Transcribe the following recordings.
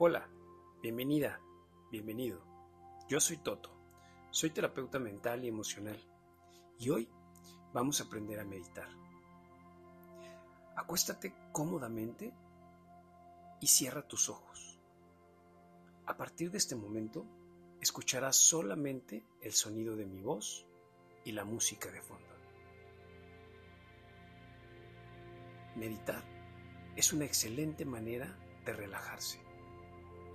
Hola, bienvenida, bienvenido. Yo soy Toto, soy terapeuta mental y emocional y hoy vamos a aprender a meditar. Acuéstate cómodamente y cierra tus ojos. A partir de este momento, escucharás solamente el sonido de mi voz y la música de fondo. Meditar es una excelente manera de relajarse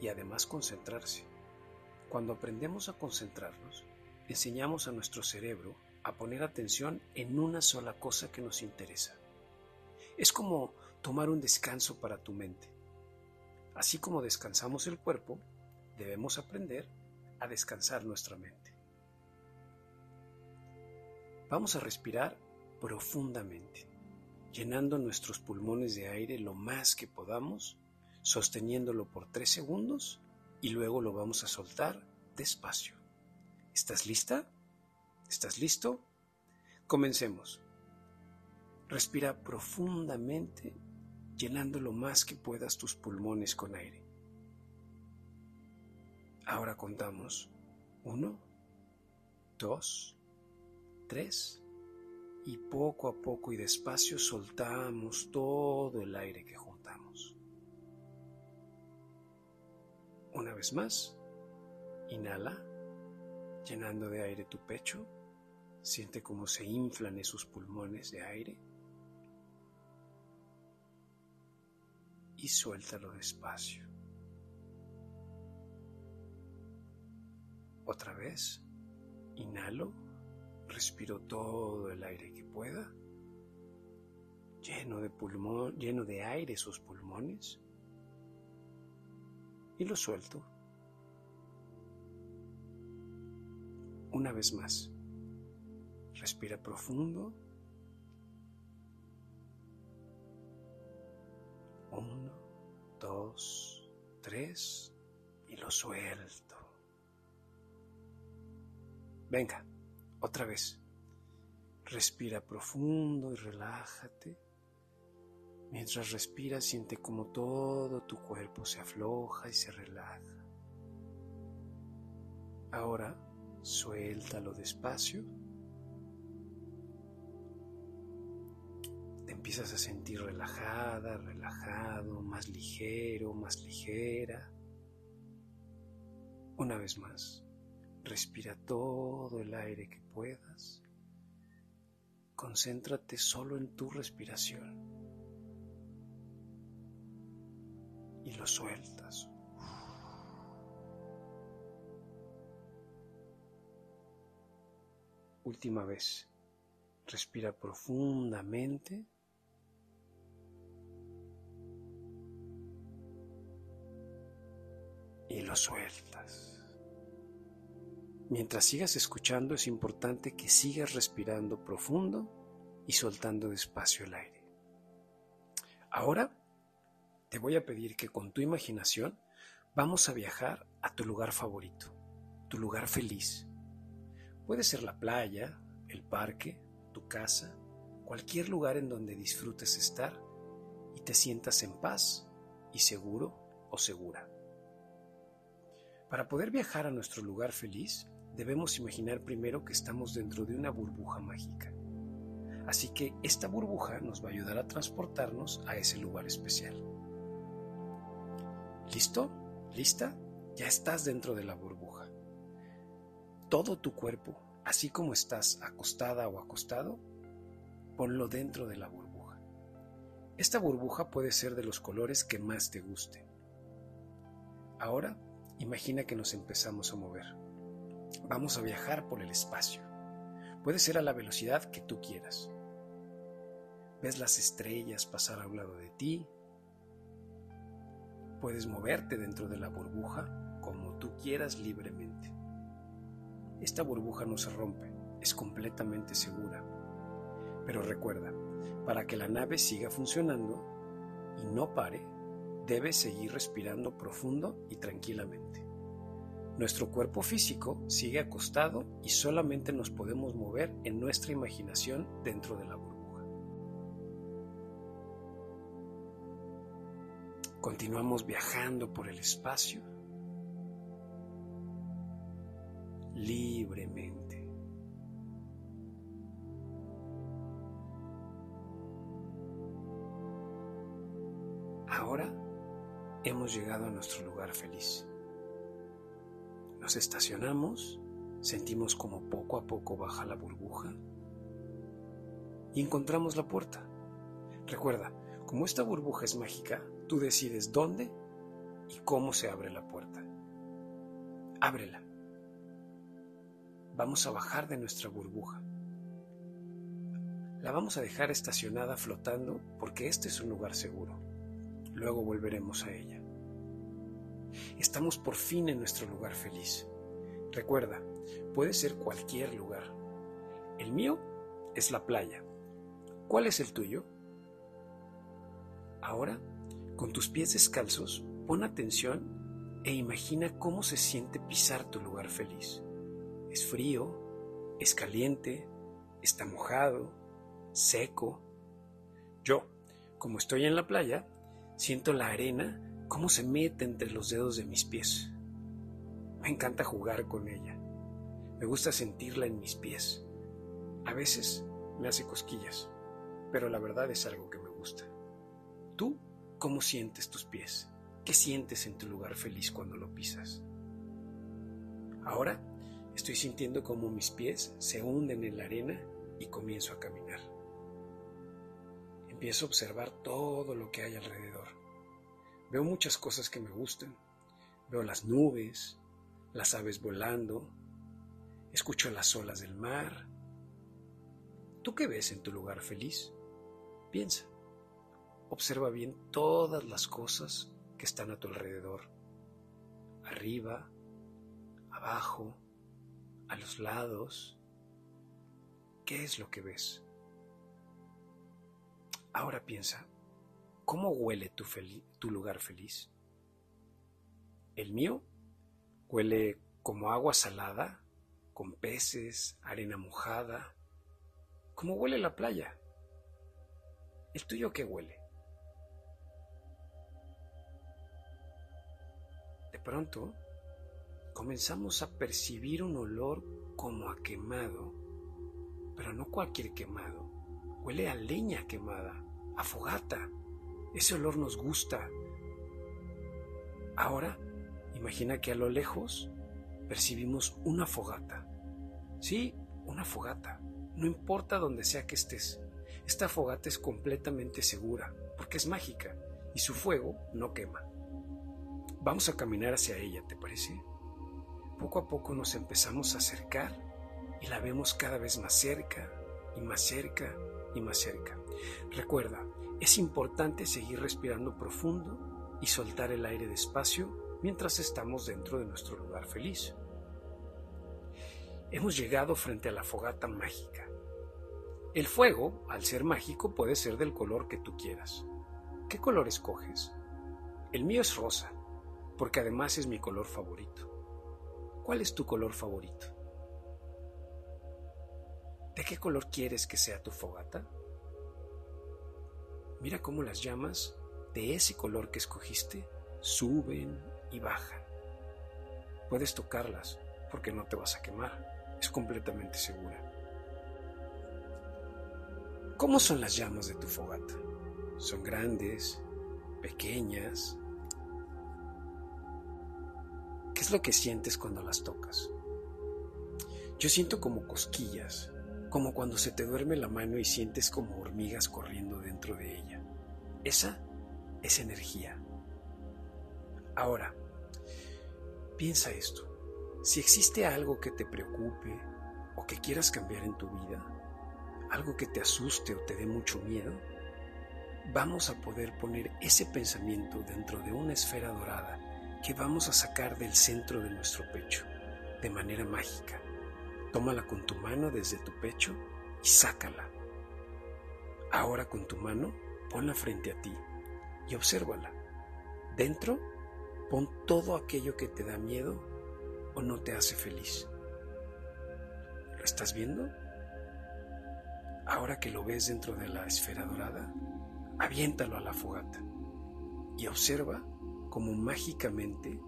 y además concentrarse. Cuando aprendemos a concentrarnos, enseñamos a nuestro cerebro a poner atención en una sola cosa que nos interesa. Es como tomar un descanso para tu mente. Así como descansamos el cuerpo, debemos aprender a descansar nuestra mente. Vamos a respirar profundamente, llenando nuestros pulmones de aire lo más que podamos, sosteniéndolo por tres segundos y luego lo vamos a soltar despacio. ¿Estás lista? ¿Estás listo? Comencemos. Respira profundamente, llenando lo más que puedas tus pulmones con aire. Ahora contamos. Uno, dos, tres. Y poco a poco y despacio soltamos todo el aire que juntamos. Una vez más, inhala, llenando de aire tu pecho. Siente cómo se inflan esos pulmones de aire. Y suéltalo despacio. Otra vez, inhalo, respiro todo el aire que pueda, lleno de pulmón, lleno de aire sus pulmones y lo suelto. Una vez más, respira profundo. Uno, dos, tres y lo suelto. Venga, otra vez. Respira profundo y relájate. Mientras respiras, siente como todo tu cuerpo se afloja y se relaja. Ahora, suéltalo despacio. Te empiezas a sentir relajada, relajado, más ligero, más ligera. Una vez más. Respira todo el aire que puedas. Concéntrate solo en tu respiración. Y lo sueltas. Última vez. Respira profundamente. Y lo sueltas. Mientras sigas escuchando es importante que sigas respirando profundo y soltando despacio el aire. Ahora te voy a pedir que con tu imaginación vamos a viajar a tu lugar favorito, tu lugar feliz. Puede ser la playa, el parque, tu casa, cualquier lugar en donde disfrutes estar y te sientas en paz y seguro o segura. Para poder viajar a nuestro lugar feliz, debemos imaginar primero que estamos dentro de una burbuja mágica. Así que esta burbuja nos va a ayudar a transportarnos a ese lugar especial. ¿Listo? ¿Lista? Ya estás dentro de la burbuja. Todo tu cuerpo, así como estás acostada o acostado, ponlo dentro de la burbuja. Esta burbuja puede ser de los colores que más te gusten. Ahora, imagina que nos empezamos a mover. Vamos a viajar por el espacio. Puede ser a la velocidad que tú quieras. Ves las estrellas pasar a un lado de ti. Puedes moverte dentro de la burbuja como tú quieras libremente. Esta burbuja no se rompe, es completamente segura. Pero recuerda, para que la nave siga funcionando y no pare, debes seguir respirando profundo y tranquilamente. Nuestro cuerpo físico sigue acostado y solamente nos podemos mover en nuestra imaginación dentro de la burbuja. Continuamos viajando por el espacio libremente. Ahora hemos llegado a nuestro lugar feliz. Nos estacionamos, sentimos como poco a poco baja la burbuja y encontramos la puerta. Recuerda, como esta burbuja es mágica, tú decides dónde y cómo se abre la puerta. Ábrela. Vamos a bajar de nuestra burbuja. La vamos a dejar estacionada flotando porque este es un lugar seguro. Luego volveremos a ella. Estamos por fin en nuestro lugar feliz. Recuerda, puede ser cualquier lugar. El mío es la playa. ¿Cuál es el tuyo? Ahora, con tus pies descalzos, pon atención e imagina cómo se siente pisar tu lugar feliz. Es frío, es caliente, está mojado, seco. Yo, como estoy en la playa, siento la arena cómo se mete entre los dedos de mis pies. Me encanta jugar con ella. Me gusta sentirla en mis pies. A veces me hace cosquillas, pero la verdad es algo que me gusta. ¿Tú cómo sientes tus pies? ¿Qué sientes en tu lugar feliz cuando lo pisas? Ahora estoy sintiendo cómo mis pies se hunden en la arena y comienzo a caminar. Empiezo a observar todo lo que hay alrededor. Veo muchas cosas que me gustan. Veo las nubes, las aves volando, escucho las olas del mar. ¿Tú qué ves en tu lugar feliz? Piensa. Observa bien todas las cosas que están a tu alrededor. Arriba, abajo, a los lados. ¿Qué es lo que ves? Ahora piensa, ¿cómo huele tu, lugar feliz? El mío huele como agua salada, con peces, arena mojada, como huele la playa. ¿El tuyo qué huele? Pronto comenzamos a percibir un olor como a quemado, pero no cualquier quemado, huele a leña quemada, a fogata. Ese olor nos gusta. Ahora, imagina que a lo lejos percibimos una fogata. Sí, una fogata. No importa donde sea que estés. Esta fogata es completamente segura porque es mágica y su fuego no quema. Vamos a caminar hacia ella, ¿te parece? Poco a poco nos empezamos a acercar y la vemos cada vez más cerca y más cerca y más cerca. Recuerda, es importante seguir respirando profundo y soltar el aire despacio mientras estamos dentro de nuestro lugar feliz. Hemos llegado frente a la fogata mágica. El fuego, al ser mágico, puede ser del color que tú quieras. ¿Qué color escoges? El mío es rosa porque además es mi color favorito. ¿Cuál es tu color favorito? ¿De qué color quieres que sea tu fogata? Mira cómo las llamas de ese color que escogiste suben y bajan. Puedes tocarlas porque no te vas a quemar, es completamente segura. ¿Cómo son las llamas de tu fogata? ¿Son grandes, pequeñas, lo que sientes cuando las tocas? Yo siento como cosquillas, como cuando se te duerme la mano y sientes como hormigas corriendo dentro de ella. Esa es energía. Ahora, piensa esto. Si existe algo que te preocupe o que quieras cambiar en tu vida, algo que te asuste o te dé mucho miedo, vamos a poder poner ese pensamiento dentro de una esfera dorada que vamos a sacar del centro de nuestro pecho de manera mágica. Tómala con tu mano desde tu pecho y sácala. Ahora con tu mano ponla frente a ti y obsérvala. Dentro pon todo aquello que te da miedo o no te hace feliz. ¿Lo estás viendo? Ahora que lo ves dentro de la esfera dorada, aviéntalo a la fogata. y observa cómo mágicamente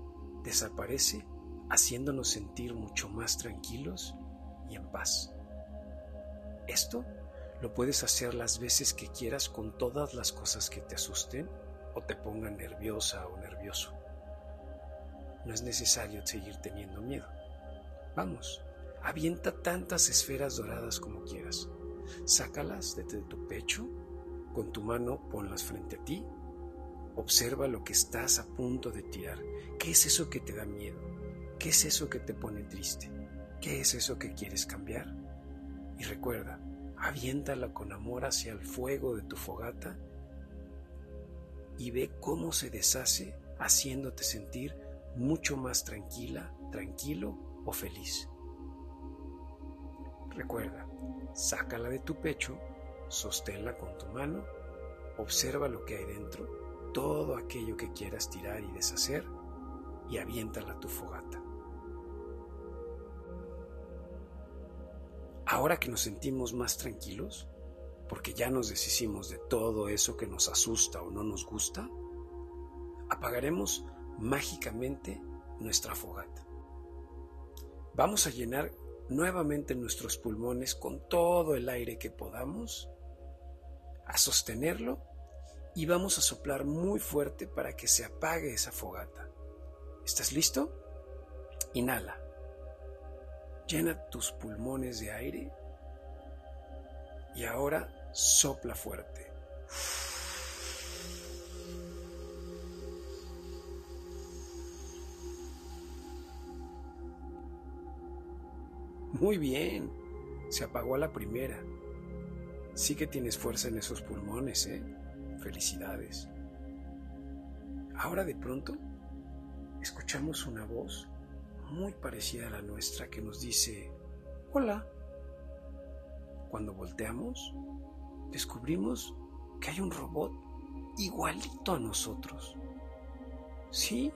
desaparece haciéndonos sentir mucho más tranquilos y en paz. Esto lo puedes hacer las veces que quieras con todas las cosas que te asusten o te pongan nerviosa o nervioso. No es necesario seguir teniendo miedo. Vamos, avienta tantas esferas doradas como quieras. Sácalas desde tu pecho, con tu mano ponlas frente a ti. Observa lo que estás a punto de tirar. ¿Qué es eso que te da miedo? ¿Qué es eso que te pone triste? ¿Qué es eso que quieres cambiar? Y recuerda, aviéntala con amor hacia el fuego de tu fogata y ve cómo se deshace haciéndote sentir mucho más tranquila, tranquilo o feliz. Recuerda, sácala de tu pecho, sosténla con tu mano, observa lo que hay dentro, todo aquello que quieras tirar y deshacer y aviéntala a tu fogata. Ahora que nos sentimos más tranquilos, porque ya nos deshicimos de todo eso que nos asusta o no nos gusta, apagaremos mágicamente nuestra fogata. Vamos a llenar nuevamente nuestros pulmones con todo el aire que podamos, a sostenerlo y vamos a soplar muy fuerte para que se apague esa fogata. ¿Estás listo? Inhala. Llena tus pulmones de aire y ahora sopla fuerte. Muy bien, se apagó a la primera. Sí que tienes fuerza en esos pulmones, ¿eh? Felicidades. Ahora de pronto escuchamos una voz muy parecida a la nuestra que nos dice, hola. Cuando volteamos, descubrimos que hay un robot igualito a nosotros. Sí,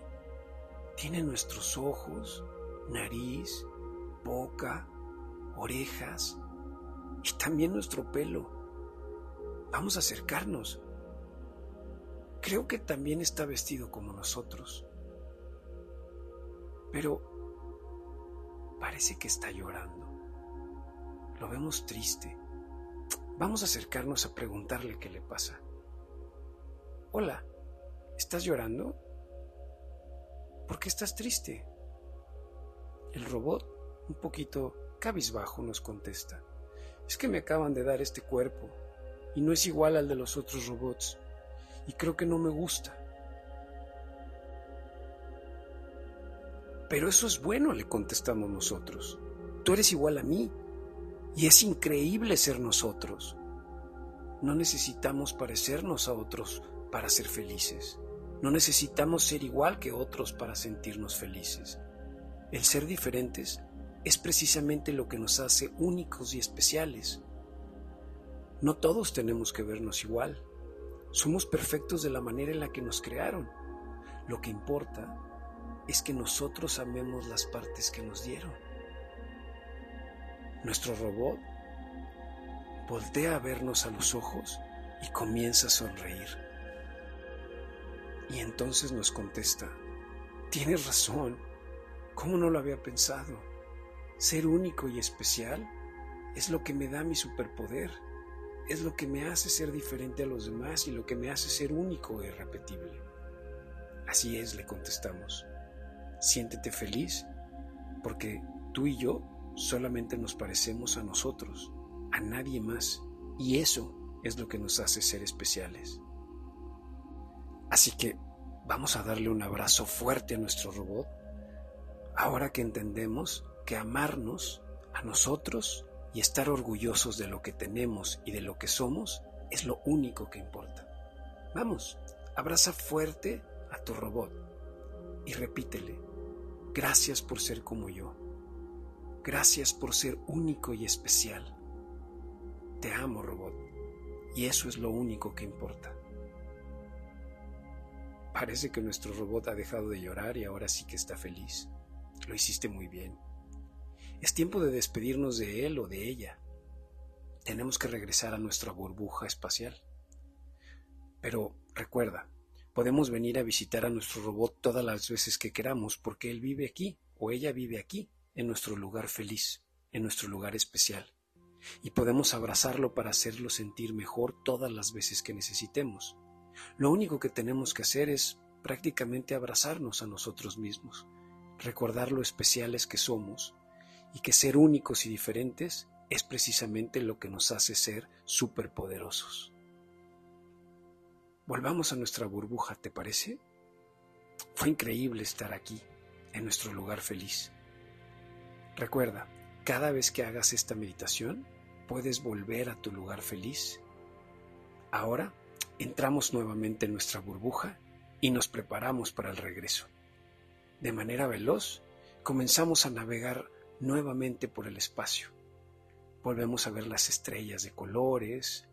tiene nuestros ojos, nariz, boca, orejas y también nuestro pelo. Vamos a acercarnos. Creo que también está vestido como nosotros. Pero parece que está llorando. Lo vemos triste. Vamos a acercarnos a preguntarle qué le pasa. Hola, ¿estás llorando? ¿Por qué estás triste? El robot un poquito cabizbajo, nos contesta. Es que me acaban de dar este cuerpo y no es igual al de los otros robots y creo que no me gusta. Pero eso es bueno, le contestamos nosotros. Tú eres igual a mí y es increíble ser nosotros. No necesitamos parecernos a otros para ser felices. No necesitamos ser igual que otros para sentirnos felices. El ser diferentes es precisamente lo que nos hace únicos y especiales. No todos tenemos que vernos igual. Somos perfectos de la manera en la que nos crearon. Lo que importa es que nosotros amemos las partes que nos dieron. Nuestro robot voltea a vernos a los ojos y comienza a sonreír. Y entonces nos contesta, tienes razón, ¿cómo no lo había pensado? Ser único y especial es lo que me da mi superpoder, es lo que me hace ser diferente a los demás y lo que me hace ser único e irrepetible. Así es, le contestamos. Siéntete feliz porque tú y yo solamente nos parecemos a nosotros, a nadie más, y eso es lo que nos hace ser especiales. Así que vamos a darle un abrazo fuerte a nuestro robot, ahora que entendemos que amarnos a nosotros y estar orgullosos de lo que tenemos y de lo que somos es lo único que importa. Vamos, abraza fuerte a tu robot y repítele, gracias por ser como yo, gracias por ser único y especial. Te amo, robot, y eso es lo único que importa. Parece que nuestro robot ha dejado de llorar y ahora sí que está feliz. Lo hiciste muy bien. Es tiempo de despedirnos de él o de ella. Tenemos que regresar a nuestra burbuja espacial. Pero recuerda, Podemos venir a visitar a nuestro robot todas las veces que queramos porque él vive aquí o ella vive aquí, en nuestro lugar feliz, en nuestro lugar especial. Y podemos abrazarlo para hacerlo sentir mejor todas las veces que necesitemos. Lo único que tenemos que hacer es prácticamente abrazarnos a nosotros mismos, recordar lo especiales que somos y que ser únicos y diferentes es precisamente lo que nos hace ser superpoderosos. Volvamos a nuestra burbuja, ¿te parece? Fue increíble estar aquí, en nuestro lugar feliz. Recuerda, cada vez que hagas esta meditación, puedes volver a tu lugar feliz. Ahora entramos nuevamente en nuestra burbuja y nos preparamos para el regreso. De manera veloz, comenzamos a navegar nuevamente por el espacio. Volvemos a ver las estrellas de colores,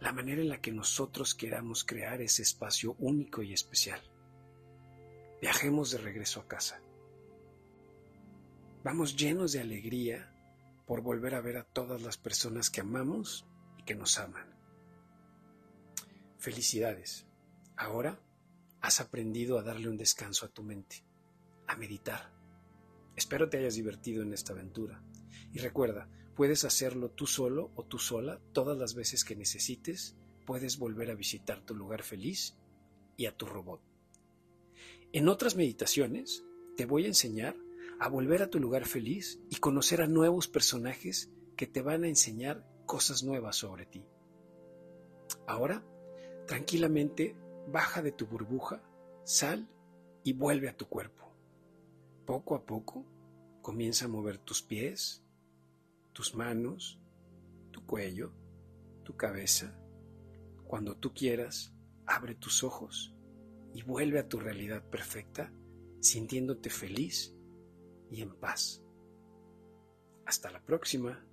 la manera en la que nosotros queramos crear ese espacio único y especial. Viajemos de regreso a casa. Vamos llenos de alegría por volver a ver a todas las personas que amamos y que nos aman. Felicidades. Ahora has aprendido a darle un descanso a tu mente, a meditar. Espero te hayas divertido en esta aventura. Y recuerda, Puedes hacerlo tú solo o tú sola todas las veces que necesites. Puedes volver a visitar tu lugar feliz y a tu robot. En otras meditaciones te voy a enseñar a volver a tu lugar feliz y conocer a nuevos personajes que te van a enseñar cosas nuevas sobre ti. Ahora, tranquilamente, baja de tu burbuja, sal y vuelve a tu cuerpo. Poco a poco, comienza a mover tus pies, tus manos, tu cuello, tu cabeza. Cuando tú quieras, abre tus ojos y vuelve a tu realidad perfecta, sintiéndote feliz y en paz. Hasta la próxima.